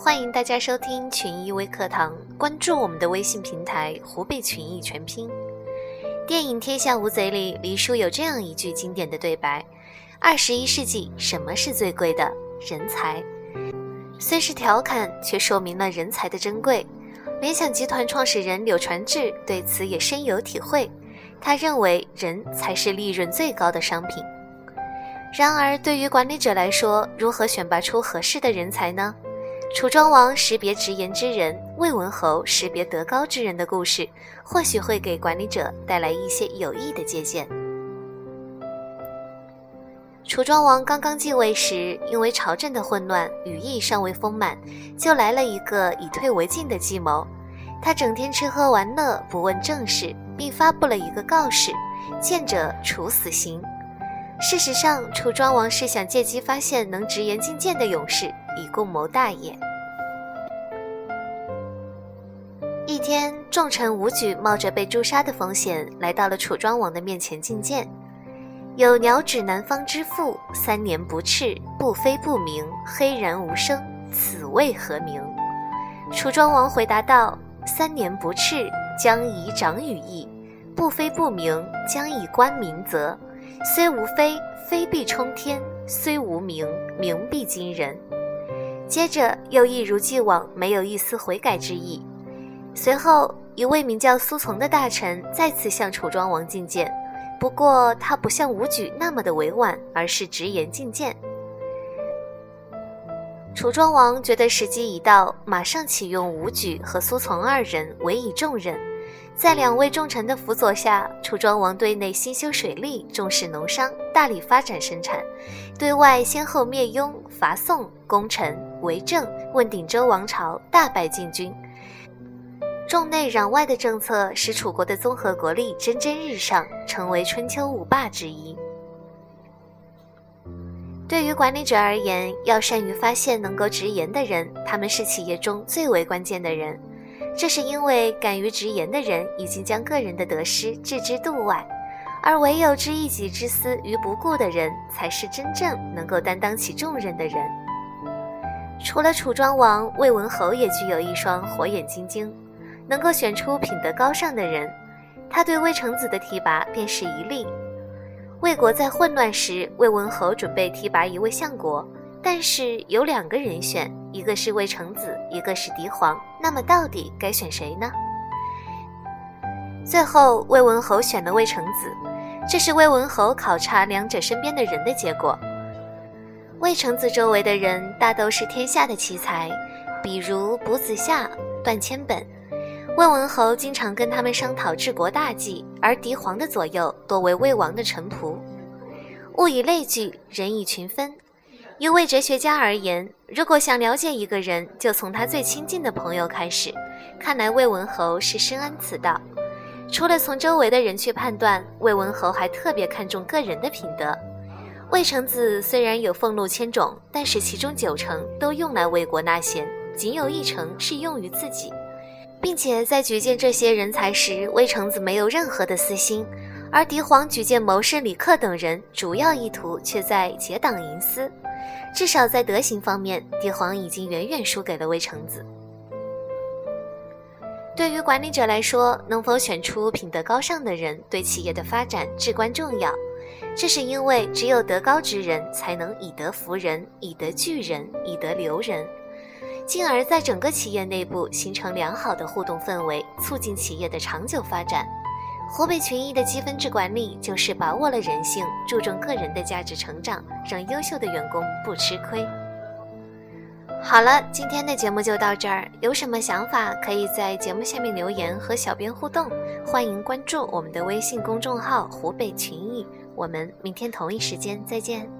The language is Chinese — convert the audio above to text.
欢迎大家收听群益微课堂，关注我们的微信平台“湖北群益全拼”。电影《天下无贼》里，黎叔有这样一句经典的对白：“二十一世纪，什么是最贵的？人才。”虽是调侃，却说明了人才的珍贵。联想集团创始人柳传志对此也深有体会，他认为人才是利润最高的商品。然而，对于管理者来说，如何选拔出合适的人才呢？楚庄王识别直言之人，魏文侯识别德高之人的故事，或许会给管理者带来一些有益的借鉴。楚庄王刚刚继位时，因为朝政的混乱，羽翼尚未丰满，就来了一个以退为进的计谋。他整天吃喝玩乐，不问政事，并发布了一个告示：见者处死刑。事实上，楚庄王是想借机发现能直言进谏的勇士，以共谋大业。一天，重臣武举冒着被诛杀的风险，来到了楚庄王的面前觐见。有鸟指南方之父，三年不翅，不飞不鸣，黑然无声，此为何名？楚庄王回答道：“三年不翅，将以长羽翼；不飞不鸣，将以观民泽。虽无飞，飞必冲天；虽无鸣，鸣必惊人。”接着又一如既往，没有一丝悔改之意。随后，一位名叫苏从的大臣再次向楚庄王觐见。不过，他不像武举那么的委婉，而是直言进谏。楚庄王觉得时机已到，马上启用武举和苏从二人委以重任。在两位重臣的辅佐下，楚庄王对内兴修水利，重视农商，大力发展生产；对外先后灭雍、伐宋、攻陈、为政，问鼎周王朝，大败晋军。重内攘外的政策使楚国的综合国力蒸蒸日上，成为春秋五霸之一。对于管理者而言，要善于发现能够直言的人，他们是企业中最为关键的人。这是因为敢于直言的人已经将个人的得失置之度外，而唯有置一己之私于不顾的人，才是真正能够担当起重任的人。除了楚庄王，魏文侯也具有一双火眼金睛。能够选出品德高尚的人，他对魏成子的提拔便是一例。魏国在混乱时，魏文侯准备提拔一位相国，但是有两个人选，一个是魏成子，一个是狄黄，那么到底该选谁呢？最后，魏文侯选了魏成子，这是魏文侯考察两者身边的人的结果。魏成子周围的人大都是天下的奇才，比如卜子夏、段千本。魏文侯经常跟他们商讨治国大计，而狄黄的左右多为魏王的臣仆。物以类聚，人以群分。于魏哲学家而言，如果想了解一个人，就从他最亲近的朋友开始。看来魏文侯是深谙此道。除了从周围的人去判断，魏文侯还特别看重个人的品德。魏成子虽然有俸禄千种，但是其中九成都用来为国纳贤，仅有一成是用于自己。并且在举荐这些人才时，魏成子没有任何的私心，而狄黄举荐谋士李克等人，主要意图却在结党营私。至少在德行方面，狄黄已经远远输给了魏成子。对于管理者来说，能否选出品德高尚的人，对企业的发展至关重要。这是因为只有德高之人，才能以德服人，以德聚人，以德留人。进而在整个企业内部形成良好的互动氛围，促进企业的长久发展。湖北群益的积分制管理就是把握了人性，注重个人的价值成长，让优秀的员工不吃亏。好了，今天的节目就到这儿，有什么想法可以在节目下面留言和小编互动，欢迎关注我们的微信公众号“湖北群益”，我们明天同一时间再见。